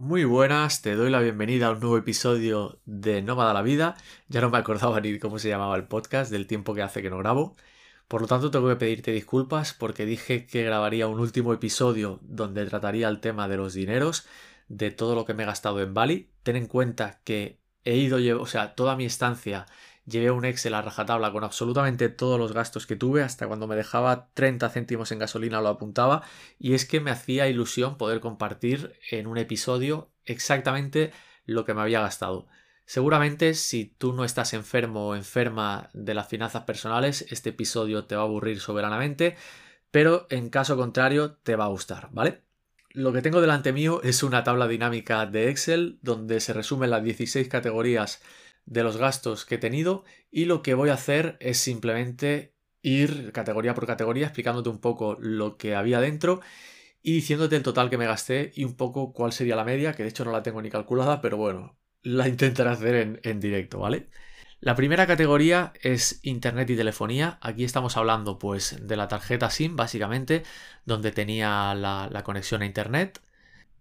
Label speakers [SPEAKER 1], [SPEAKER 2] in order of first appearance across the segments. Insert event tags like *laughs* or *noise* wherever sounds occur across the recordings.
[SPEAKER 1] Muy buenas, te doy la bienvenida a un nuevo episodio de Nómada la Vida. Ya no me acordaba ni cómo se llamaba el podcast, del tiempo que hace que no grabo. Por lo tanto, tengo que pedirte disculpas porque dije que grabaría un último episodio donde trataría el tema de los dineros, de todo lo que me he gastado en Bali. Ten en cuenta que he ido, o sea, toda mi estancia llevé un Excel a rajatabla con absolutamente todos los gastos que tuve, hasta cuando me dejaba 30 céntimos en gasolina lo apuntaba, y es que me hacía ilusión poder compartir en un episodio exactamente lo que me había gastado. Seguramente si tú no estás enfermo o enferma de las finanzas personales, este episodio te va a aburrir soberanamente, pero en caso contrario te va a gustar, ¿vale? Lo que tengo delante mío es una tabla dinámica de Excel donde se resumen las 16 categorías de los gastos que he tenido y lo que voy a hacer es simplemente ir categoría por categoría explicándote un poco lo que había dentro y diciéndote el total que me gasté y un poco cuál sería la media, que de hecho no la tengo ni calculada, pero bueno, la intentaré hacer en, en directo, ¿vale? La primera categoría es Internet y telefonía. Aquí estamos hablando pues de la tarjeta SIM básicamente, donde tenía la, la conexión a Internet.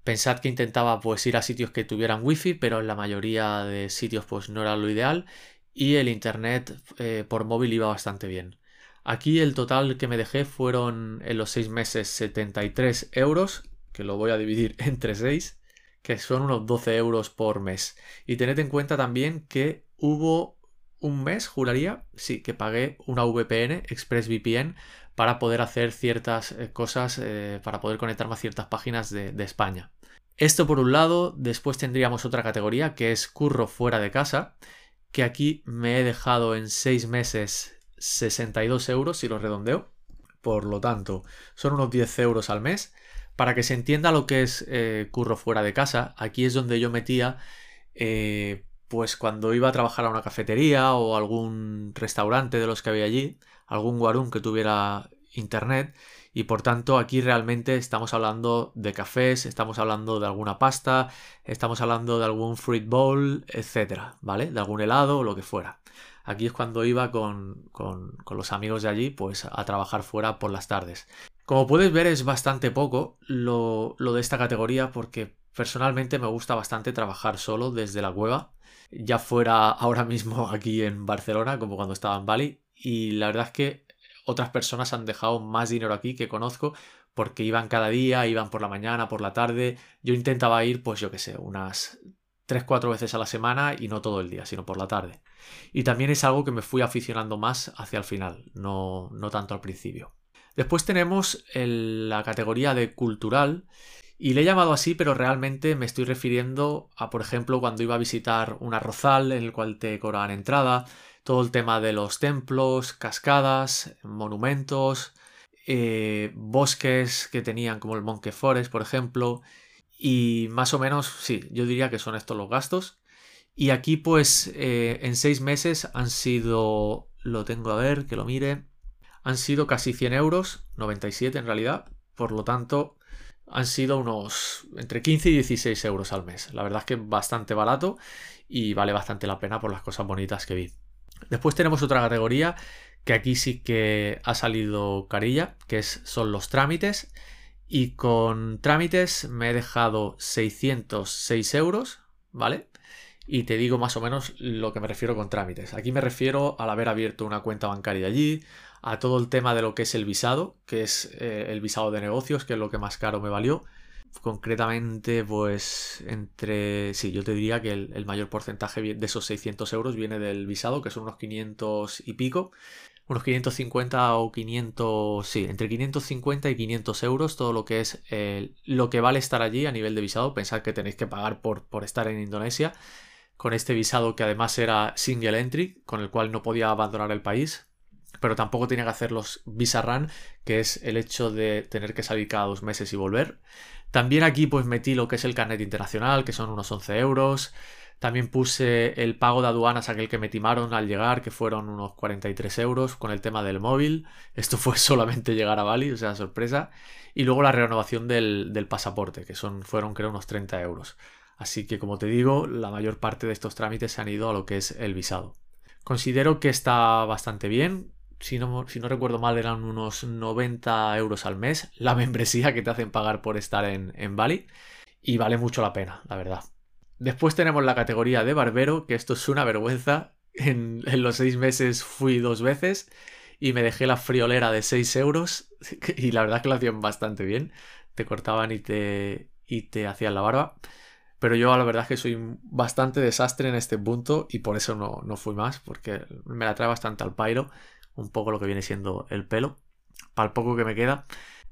[SPEAKER 1] Pensad que intentaba pues ir a sitios que tuvieran wifi, pero en la mayoría de sitios pues no era lo ideal y el internet eh, por móvil iba bastante bien. Aquí el total que me dejé fueron en los 6 meses 73 euros, que lo voy a dividir *laughs* entre 6, que son unos 12 euros por mes. Y tened en cuenta también que hubo un mes, juraría, sí, que pagué una VPN, ExpressVPN, para poder hacer ciertas eh, cosas, eh, para poder conectarme a ciertas páginas de España. Esto por un lado, después tendríamos otra categoría que es curro fuera de casa, que aquí me he dejado en 6 meses 62 euros si lo redondeo. Por lo tanto, son unos 10 euros al mes. Para que se entienda lo que es eh, curro fuera de casa, aquí es donde yo metía, pues cuando iba a trabajar a una cafetería o algún restaurante de los que había allí, algún guarún que tuviera internet, y por tanto aquí realmente estamos hablando de cafés, estamos hablando de alguna pasta, estamos hablando de algún fruit bowl, etcétera, ¿vale? De algún helado o lo que fuera. Aquí es cuando iba con, con, los amigos de allí, pues a trabajar fuera por las tardes. Como puedes ver es bastante poco lo, lo de esta categoría porque personalmente me gusta bastante trabajar solo desde la cueva, ya fuera ahora mismo *laughs* aquí en Barcelona como cuando estaba en Bali y la verdad es que otras personas han dejado más dinero aquí que conozco porque iban cada día, iban por la mañana, por la tarde. Yo intentaba ir, pues yo qué sé, unas 3-4 veces a la semana y no todo el día, sino por la tarde. Y también es algo que me fui aficionando más hacia el final, no, no tanto al principio. Después tenemos la categoría de cultural y le he llamado así, pero realmente me estoy refiriendo a, por ejemplo, cuando iba a visitar un arrozal en el cual te cobraban entrada, todo el tema de los templos, cascadas, monumentos, eh, bosques que tenían como el Monkey Forest, por ejemplo. Y más o menos, sí, yo diría que son estos los gastos. Y aquí pues eh, en seis meses han sido, lo tengo a ver, que lo mire, han sido casi 100 euros, 97 en realidad. Por lo tanto, han sido unos entre 15 y 16 euros al mes. La verdad es que bastante barato y vale bastante la pena por las cosas bonitas que vi. Después tenemos otra categoría que aquí sí que ha salido carilla, que es, son los trámites. Y con trámites me he dejado 606 euros, ¿vale? Y te digo más o menos lo que me refiero con trámites. Aquí me refiero al haber abierto una cuenta bancaria allí, a todo el tema de lo que es el visado, que es eh, el visado de negocios, que es lo que más caro me valió. Concretamente, pues entre, sí, yo te diría que el, mayor porcentaje de esos 600 euros viene del visado, que son unos 500 y pico, unos 550 o 500, sí, entre 550 y 500 euros, todo lo que es lo que vale estar allí a nivel de visado, pensad que tenéis que pagar por, por estar en Indonesia, con este visado que además era single entry, con el cual no podía abandonar el país, pero tampoco tenía que hacer los visa run, que es el hecho de tener que salir cada dos meses y volver. También aquí pues metí lo que es el carnet internacional, que son unos 11 euros. También puse el pago de aduanas, aquel que me timaron al llegar, que fueron unos 43 euros con el tema del móvil. Esto fue *laughs* solamente llegar a Bali, o sea, sorpresa. Y luego la renovación del, del pasaporte, que son, fueron creo unos 30 euros. Así que como te digo, la mayor parte de estos trámites se han ido a lo que es el visado. Considero que está bastante bien si no, recuerdo mal, eran unos 90 euros al mes la membresía que te hacen pagar por estar en, Bali. y vale mucho la pena, la verdad. Después tenemos la categoría de barbero, que esto es una vergüenza. En, los seis meses fui dos veces y me dejé la friolera de 6 euros *laughs* y la verdad que lo hacían bastante bien. Te cortaban y te, y te hacían la barba. Pero yo la verdad es que soy bastante desastre en este punto y por eso no, no fui más, porque me la trae bastante al pairo, un poco lo que viene siendo el pelo, para el poco que me queda.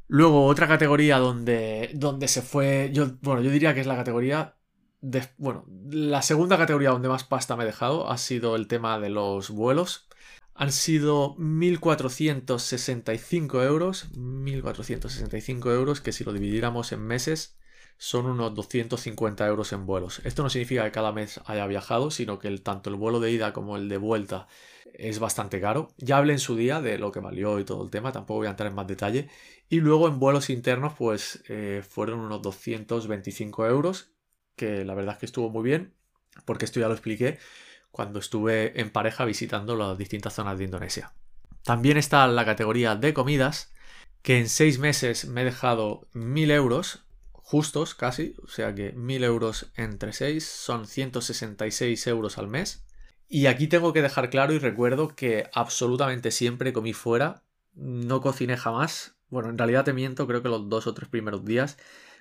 [SPEAKER 1] Luego otra categoría donde, donde se fue, yo, bueno, yo diría que es la categoría de, bueno, la segunda categoría donde más pasta me he dejado ha sido el tema de los vuelos. Han sido 1.465 euros, 1.465 euros que si lo dividiéramos en meses son unos 250 euros en vuelos. Esto no significa que cada mes haya viajado, sino que tanto el vuelo de ida como el de vuelta es bastante caro. Ya hablé en su día de lo que valió y todo el tema, tampoco voy a entrar en más detalle. Y luego en vuelos internos, pues eh, fueron unos 225 euros, que la verdad es que estuvo muy bien, porque esto ya lo expliqué cuando estuve en pareja visitando las distintas zonas de Indonesia. También está la categoría de comidas, que en seis meses me he dejado 1000 euros, justos casi, o sea que 1000 euros entre 6 son 166 euros al mes. Y aquí tengo que dejar claro y recuerdo que absolutamente siempre comí fuera, no cociné jamás. Bueno, en realidad te miento, creo que los dos o tres primeros días,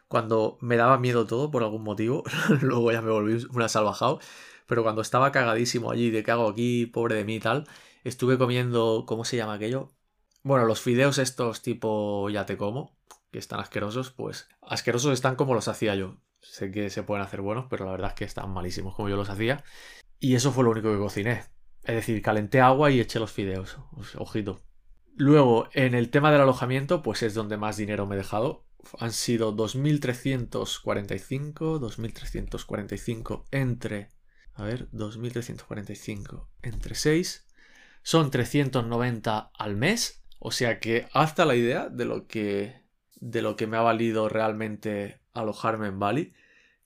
[SPEAKER 1] cuando me daba miedo todo por algún motivo, *laughs* luego ya me volví una salvajado, pero cuando estaba cagadísimo allí de qué hago aquí, pobre de mí y tal, estuve comiendo, ¿cómo se llama aquello? Bueno, los fideos estos tipo ya te como, que están asquerosos, pues asquerosos están como los hacía yo. Sé que se pueden hacer buenos, pero la verdad es que están malísimos como yo los hacía. Y eso fue lo único que cociné. Es decir, calenté agua y eché los fideos. Ojito. Luego, en el tema del alojamiento, pues es donde más dinero me he dejado. Han sido 2.345, 2.345 entre... A ver, 2.345 entre 6. Son 390 al mes. O sea que hasta la idea de lo que de lo que me ha valido realmente alojarme en Bali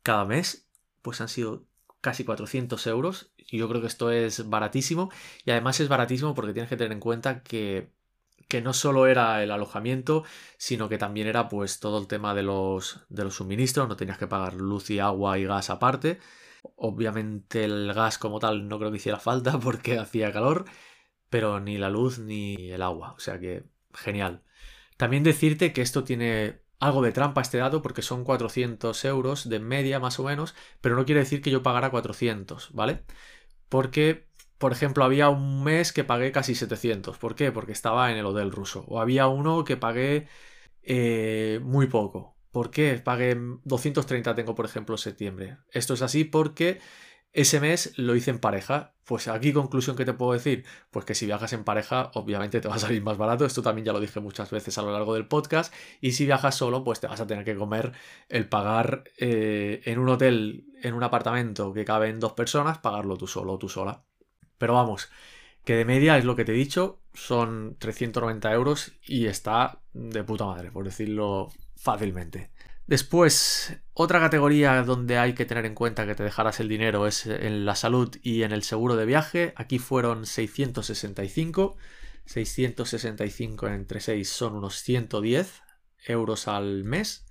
[SPEAKER 1] cada mes, pues han sido casi 400 euros. Yo creo que esto es baratísimo. Y además es baratísimo porque tienes que tener en cuenta que, que no solo era el alojamiento, sino que también era pues todo el tema de los, de los suministros. No tenías que pagar luz y agua y gas aparte. Obviamente el gas como tal no creo que hiciera falta *laughs* porque hacía calor. Pero ni la luz ni el agua. O sea que genial. También decirte que esto tiene algo de trampa este dato porque son 400 euros de media más o menos, pero no quiere decir que yo pagara 400, ¿vale? Porque, por ejemplo, había un mes que pagué casi 700. ¿Por qué? Porque estaba en el hotel ruso. O había uno que pagué eh, muy poco. ¿Por qué? Pagué 230 tengo, por ejemplo, septiembre. Esto es así porque ese mes lo hice en pareja. Pues aquí conclusión que te puedo decir, pues que si viajas en pareja, obviamente te va a salir más barato. Esto también ya lo dije muchas veces a lo largo del podcast. Y si viajas solo, pues te vas a tener que comer el pagar eh, en un hotel, en un apartamento que cabe en dos personas, pagarlo tú solo o tú sola. Pero vamos, que de media es lo que te he dicho, son 390 euros y está de puta madre, por decirlo fácilmente. Después, otra categoría donde hay que tener en cuenta que te dejarás el dinero es en la salud y en el seguro de viaje. Aquí fueron 665. 665 entre 6 son unos 110 euros al mes.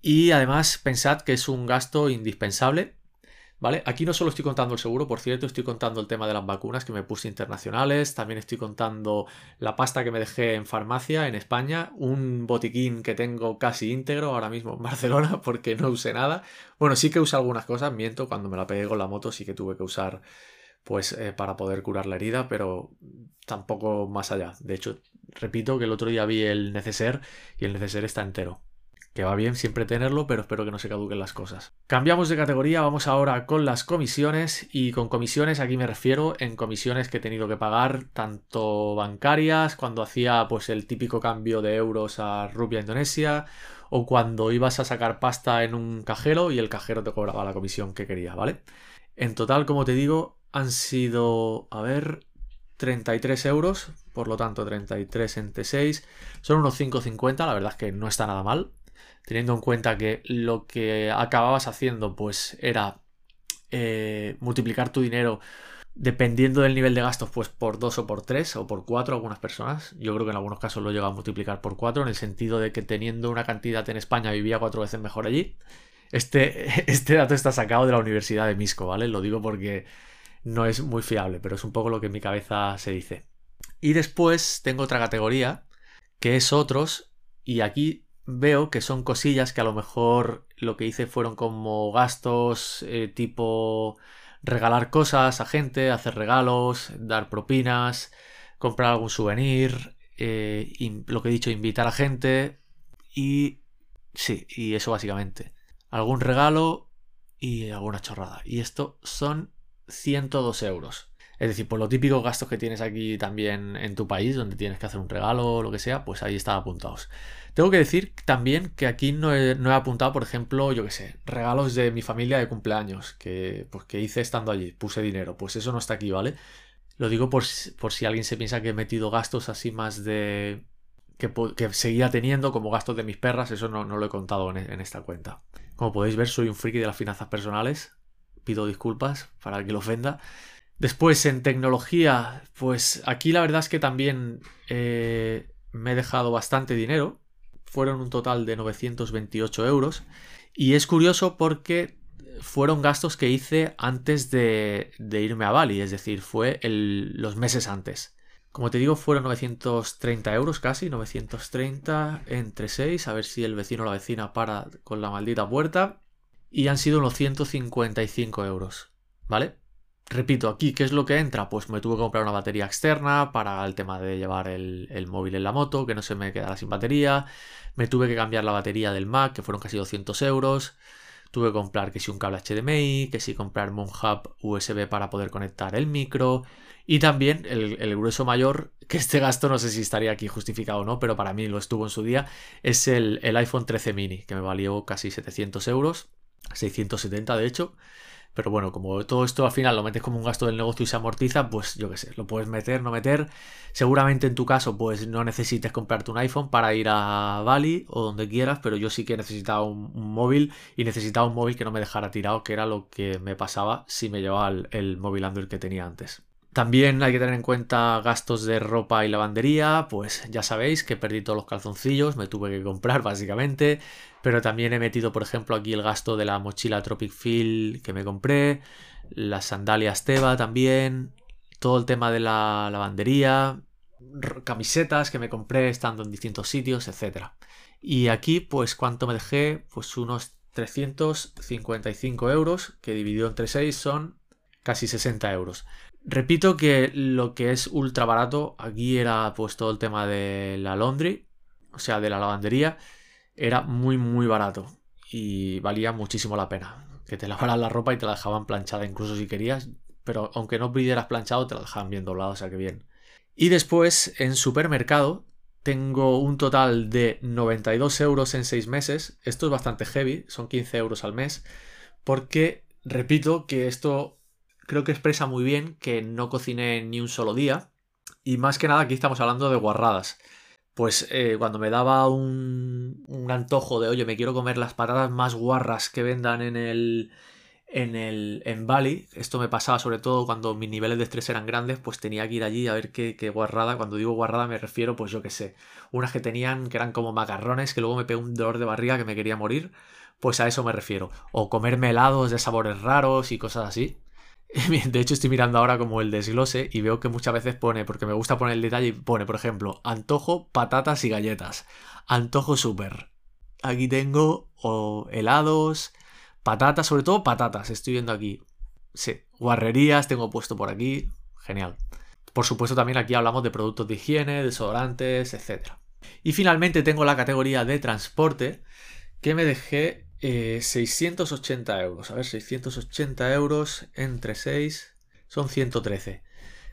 [SPEAKER 1] Y además pensad que es un gasto indispensable ¿Vale? Aquí no solo estoy contando el seguro, por cierto, estoy contando el tema de las vacunas que me puse internacionales, también estoy contando la pasta que me dejé en farmacia en España, un botiquín que tengo casi íntegro ahora mismo en *laughs* Barcelona porque no usé nada. Bueno, sí que usé algunas cosas, miento, cuando me la pegué con la moto sí que tuve que usar pues eh, para poder curar la herida, pero tampoco más allá. De hecho, repito que el otro día vi el neceser y el neceser está entero que va bien siempre tenerlo, pero espero que no se caduquen las cosas. Cambiamos de categoría, vamos ahora con las comisiones y con comisiones aquí me refiero en comisiones que he tenido que pagar tanto bancarias cuando hacía pues el típico cambio de euros a rupia indonesia o cuando ibas a sacar pasta en un cajero y el cajero te cobraba la comisión que quería, ¿vale? En total, como te digo, han sido, a ver, 33 euros, por lo tanto 33 entre 6, son unos 5,50, la verdad es que no está nada mal, teniendo en cuenta que lo que acababas haciendo pues era eh, multiplicar tu dinero dependiendo del nivel de gastos pues por dos o por tres o por cuatro algunas personas yo creo que en algunos casos lo he llegado a multiplicar por cuatro en el sentido de que teniendo una cantidad en España vivía cuatro veces mejor allí Este, *laughs* este dato está sacado de la Universidad de Misco, ¿vale? Lo digo porque no es muy fiable, pero es un poco lo que en mi cabeza se dice. Y después tengo otra categoría, que es otros, y aquí veo que son cosillas que a lo mejor lo que hice fueron como gastos eh, tipo regalar cosas a gente, hacer regalos, dar propinas, comprar algún souvenir, eh, lo que he dicho, invitar a gente y sí, y eso básicamente. Algún regalo y alguna chorrada. Y esto son 102 euros. Es decir, por los típicos gastos que tienes aquí también en tu país, donde tienes que hacer un regalo o lo que sea, pues ahí están apuntados. Tengo que decir también que aquí no he, apuntado, por ejemplo, yo qué sé, regalos de mi familia de cumpleaños, que, pues, que hice estando allí, puse dinero, pues eso no está aquí, ¿vale? Lo digo por, si alguien se piensa que he metido gastos así más de... Que, seguía teniendo como gastos de mis perras, eso no, lo he contado en, en esta cuenta. Como podéis ver, soy un friki de las finanzas personales, pido disculpas para que lo ofenda. Después, en tecnología, pues aquí la verdad es que también eh, me he dejado bastante dinero fueron un total de 928 euros. Y es curioso porque fueron gastos que hice antes de, irme a Bali, es decir, fue los meses antes. Como te digo, fueron 930 euros casi, 930 entre 6, a ver si el vecino o la vecina para con la maldita puerta. Y han sido unos 155 euros, ¿vale? Repito, aquí, ¿qué es lo que entra? Pues me tuve que comprar una batería externa para el tema de llevar el, móvil en la moto, que no se me quedara sin batería. Me tuve que cambiar la batería del Mac, que fueron casi 200 euros. Tuve que comprar que si un cable HDMI, que si comprarme un hub USB para poder conectar el micro. Y también el, grueso mayor, *laughs* que este gasto no sé si estaría aquí justificado o no, pero para mí lo estuvo en su día, es el, el iPhone 13 mini, que me valió casi 700 euros, 670 de hecho. Pero bueno, como todo esto al final lo metes como un gasto del negocio y se amortiza, pues yo qué sé, lo puedes meter, no meter. Seguramente en tu caso, pues no necesites comprarte un iPhone para ir a Bali o donde quieras, pero yo sí que necesitaba un, móvil y necesitaba un móvil que no me dejara tirado, que era lo que me pasaba si me llevaba el móvil Android que tenía antes. También hay que tener en cuenta gastos de ropa y lavandería, pues ya sabéis que perdí todos los calzoncillos, me tuve que comprar *laughs* básicamente, pero también he metido por ejemplo aquí el gasto de la mochila Tropic Feel que me compré, las sandalias Teva también, todo el tema de la lavandería, camisetas que me compré estando en distintos sitios, etc. Y aquí pues cuánto me dejé, pues unos 355 euros que dividido entre 6 son casi 60 euros. Repito que lo que es ultra barato aquí era pues todo el tema de la laundry, o sea, de la lavandería, era muy muy barato y valía muchísimo la pena. Que te lavaran la ropa y te la dejaban planchada incluso si querías, pero aunque no pidieras planchado te la dejaban bien doblado, o sea que bien. Y después en supermercado tengo un total de 92 euros en 6 meses. Esto es bastante heavy, son 15 euros al mes. Porque, repito, que esto creo que expresa muy bien que no cociné ni un solo día. Y más que nada aquí estamos hablando de guarradas. Pues eh, cuando me daba un, antojo de, oye, me quiero comer las patatas más guarras que vendan en el, en el en Bali, esto me pasaba sobre todo cuando mis niveles de estrés eran grandes, pues tenía que ir allí a ver qué, qué guarrada. Cuando digo guarrada me refiero, pues yo qué sé, unas que tenían que eran como macarrones, que luego me pegó un dolor de barriga que me quería morir, pues a eso me refiero. O comerme helados de sabores raros y cosas así. *laughs* De hecho, estoy mirando ahora como el desglose y veo que muchas veces pone, porque me gusta poner el detalle, pone, por ejemplo, antojo, patatas y galletas. Antojo súper. Aquí tengo helados, patatas, sobre todo patatas, estoy viendo aquí. Sí, guarrerías tengo puesto por aquí. Genial. Por supuesto, también aquí hablamos de productos de higiene, desodorantes, etc. Y finalmente tengo la categoría de transporte que me dejé 680 eh, euros. A ver, 680 euros entre 6 son 113.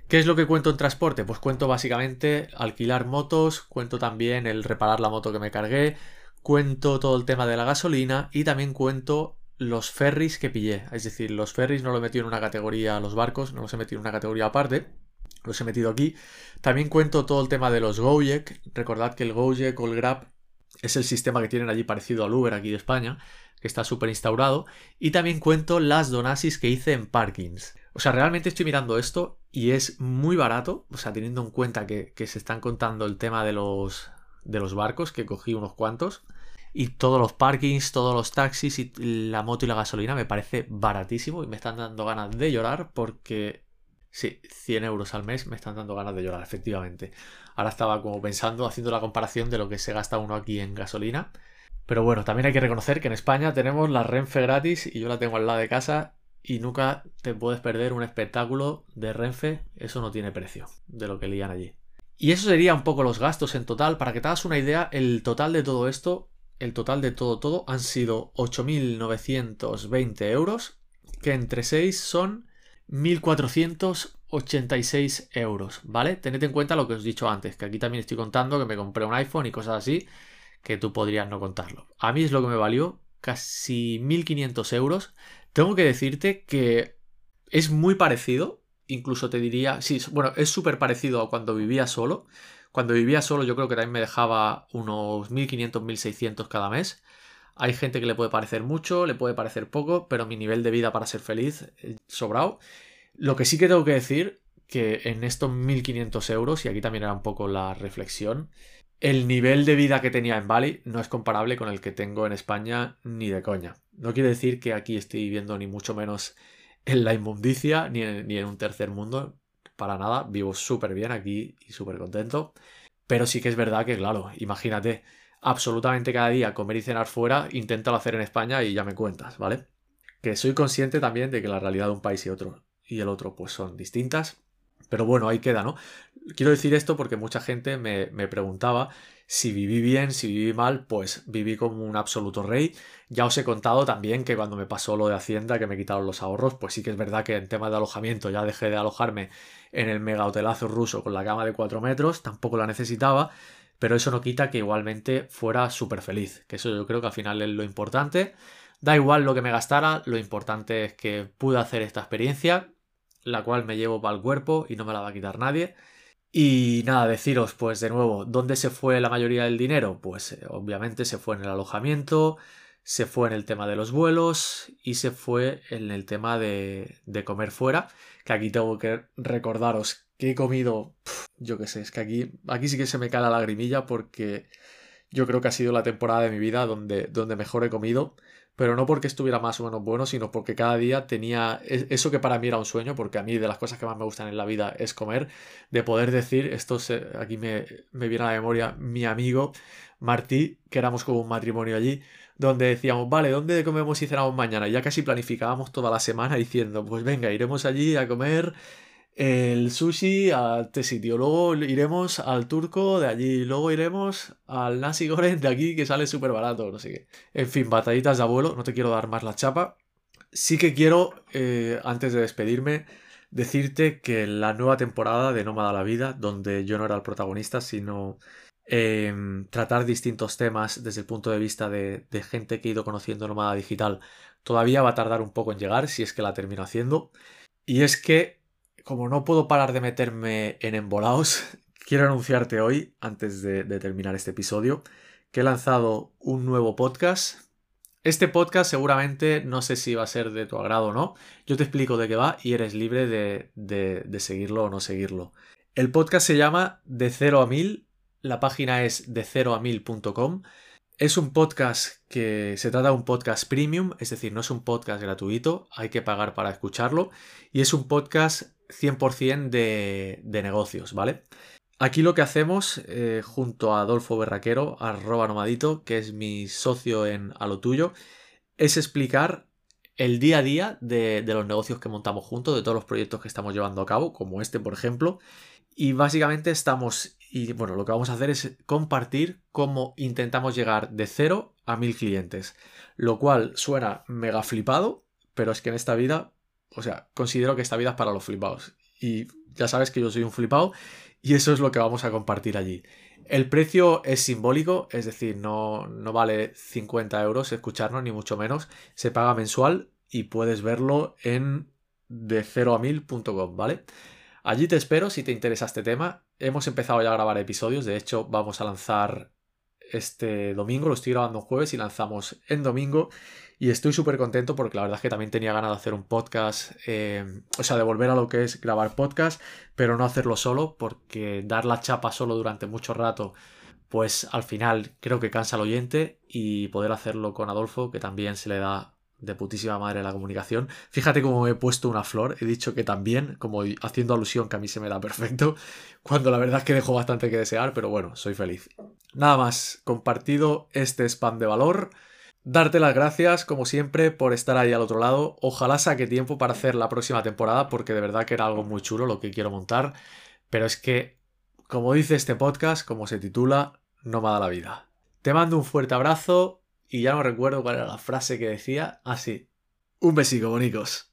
[SPEAKER 1] ¿Qué es lo que cuento en transporte? Pues cuento básicamente alquilar motos, cuento también el reparar la moto que me cargué, cuento todo el tema de la gasolina y también cuento los ferries que pillé. Es decir, los ferries no lo he metido en una categoría, los barcos no los he metido en una categoría aparte, los he metido aquí. También cuento todo el tema de los Gojek. Recordad que el Gojek o el Grab es el sistema que tienen allí parecido al Uber aquí de España, que está súper instaurado. Y también cuento las donasis que hice en parkings. O sea, realmente estoy mirando esto y es muy barato, o sea, teniendo en cuenta que, se están contando el tema de los, de los barcos, que cogí unos cuantos. y todos los parkings, todos los taxis y la moto y la gasolina me parece baratísimo y me están dando ganas de llorar porque sí, 100 euros al mes me están dando ganas de llorar, efectivamente. Ahora estaba como pensando, haciendo la comparación de lo que se gasta uno aquí en gasolina. Pero bueno, también hay que reconocer que en España tenemos la Renfe gratis y yo la tengo al lado de casa y nunca te puedes perder un espectáculo de Renfe, eso no tiene precio de lo que lían allí. Y eso sería un poco los gastos en total. Para que te hagas una idea, el total de todo esto, el total de todo, todo, han sido 8.920 euros, que entre 6 son 1.486 euros, ¿vale? Tened en cuenta lo que os he dicho antes, que aquí también estoy contando que me compré un iPhone y cosas así, que tú podrías no contarlo. A mí es lo que me valió casi 1.500 euros. Tengo que decirte que es muy parecido incluso te diría, sí, bueno, es súper parecido a cuando vivía solo. Cuando vivía solo yo creo que también me dejaba unos 1500, 1600 cada mes. Hay gente que le puede parecer mucho, le puede parecer poco, pero mi nivel de vida para ser feliz, eh, sobrado. Lo que sí que tengo que decir, que en estos 1500 euros, y aquí también era un poco la reflexión, el nivel de vida que tenía en Bali no es comparable con el que tengo en España ni de coña. No quiere decir que aquí estoy viviendo ni mucho menos en la inmundicia ni en, un tercer mundo. Para nada, vivo súper bien aquí y súper contento. Pero sí que es verdad que, claro, imagínate, absolutamente cada día comer y cenar fuera, inténtalo hacer en España y ya me cuentas, ¿vale? Que soy consciente también de que la realidad de un país y otro y el otro pues son distintas. Pero bueno, ahí queda, ¿no? Quiero decir esto porque mucha gente me, me preguntaba si viví bien, si viví mal, pues viví como un absoluto rey. Ya os he contado también que cuando me pasó lo de Hacienda, que me quitaron los ahorros, pues sí que es verdad que en tema de alojamiento ya dejé de alojarme en el mega hotelazo ruso con la cama de 4 metros, tampoco la necesitaba, pero eso no quita que igualmente fuera súper feliz, que eso yo creo que al final es lo importante. Da igual lo que me gastara, lo importante es que pude hacer esta experiencia, la cual me llevo para el cuerpo y no me la va a quitar nadie. Y nada, deciros, pues de nuevo, ¿dónde se fue la mayoría del dinero? Pues eh, obviamente se fue en el alojamiento, se fue en el tema de los vuelos y se fue en el tema de, de comer fuera, que aquí tengo que recordaros que he comido, yo qué sé, es que aquí, aquí sí que se me cae la lagrimilla porque yo creo que ha sido la temporada de mi vida donde, donde mejor he comido pero no porque estuviera más o menos bueno, sino porque cada día tenía e-, eso que para mí era un sueño, porque a mí de las cosas que más me gustan en la vida es comer, de poder decir, esto aquí me, me viene a la memoria mi amigo Martí, que éramos como un matrimonio allí, donde decíamos, vale, ¿dónde comemos y cenamos mañana? Y ya casi planificábamos toda la semana diciendo, pues venga, iremos allí a comer el sushi a este sitio. Luego iremos al turco de allí. Luego iremos al nasi goreng de aquí que sale súper barato. No sé qué. En fin, batallitas de abuelo. No te quiero dar más la chapa. Sí que quiero, eh, antes de despedirme, decirte que la nueva temporada de Nómada la Vida, donde yo no era el protagonista, sino em, tratar distintos temas desde el punto de vista de, gente que he ido conociendo Nómada Digital, todavía va a tardar un poco en llegar, si es que la termino haciendo. Y es que como no puedo parar de meterme en embolaos, *laughs* quiero anunciarte hoy, antes de, terminar este episodio, que he lanzado un nuevo podcast. Este podcast seguramente no sé si va a ser de tu agrado o no. Yo te explico de qué va y eres libre de seguirlo o no seguirlo. El podcast se llama De cero a mil. La página es de cero a mil.com. Es un podcast que se trata de un podcast premium, es decir, no es un podcast gratuito, hay que pagar para escucharlo. Y es un podcast 100% de, de negocios, ¿vale? Aquí lo que hacemos, eh, junto a Adolfo Berraquero, arroba nomadito, que es mi socio en A lo tuyo, es explicar el día a día de, de, los negocios que montamos juntos, de todos los proyectos que estamos llevando a cabo, como este, por ejemplo. Y básicamente estamos, y bueno, lo que vamos a hacer es compartir cómo intentamos llegar de cero a mil clientes. Lo cual suena mega flipado, pero es que en esta vida o sea, considero que esta vida es para los flipados. Y ya sabes que yo soy un flipado y eso es lo que vamos a compartir allí. El precio es simbólico, es decir, no, no vale 50 euros escucharnos, ni mucho menos. Se paga mensual y puedes verlo en de 0 a 1000.com, ¿vale? Allí te espero si te interesa este tema. Hemos empezado ya a grabar episodios, de hecho vamos a lanzar este domingo, lo estoy grabando jueves y lanzamos en domingo. Y estoy súper contento porque la verdad es que también tenía ganas de hacer un podcast, eh, o sea, de volver a lo que es grabar podcast, pero no hacerlo solo, porque dar la chapa solo durante mucho rato, pues al final creo que cansa al oyente y poder hacerlo con Adolfo, que también se le da de putísima madre la comunicación. Fíjate cómo he puesto una flor, he dicho que también, como haciendo alusión que a mí se me da perfecto, *laughs* cuando la verdad es que dejo bastante que desear, pero bueno, soy feliz. Nada más, compartido este spam de valor. Darte las gracias, como siempre, por estar ahí al otro lado. Ojalá saque tiempo para hacer la próxima temporada, porque de verdad que era algo muy chulo lo que quiero montar. Pero es que, como dice este podcast, como se titula, no me da la vida. Te mando un fuerte abrazo y ya no recuerdo cuál era la frase que decía. Así. Ah, un besico, bonicos.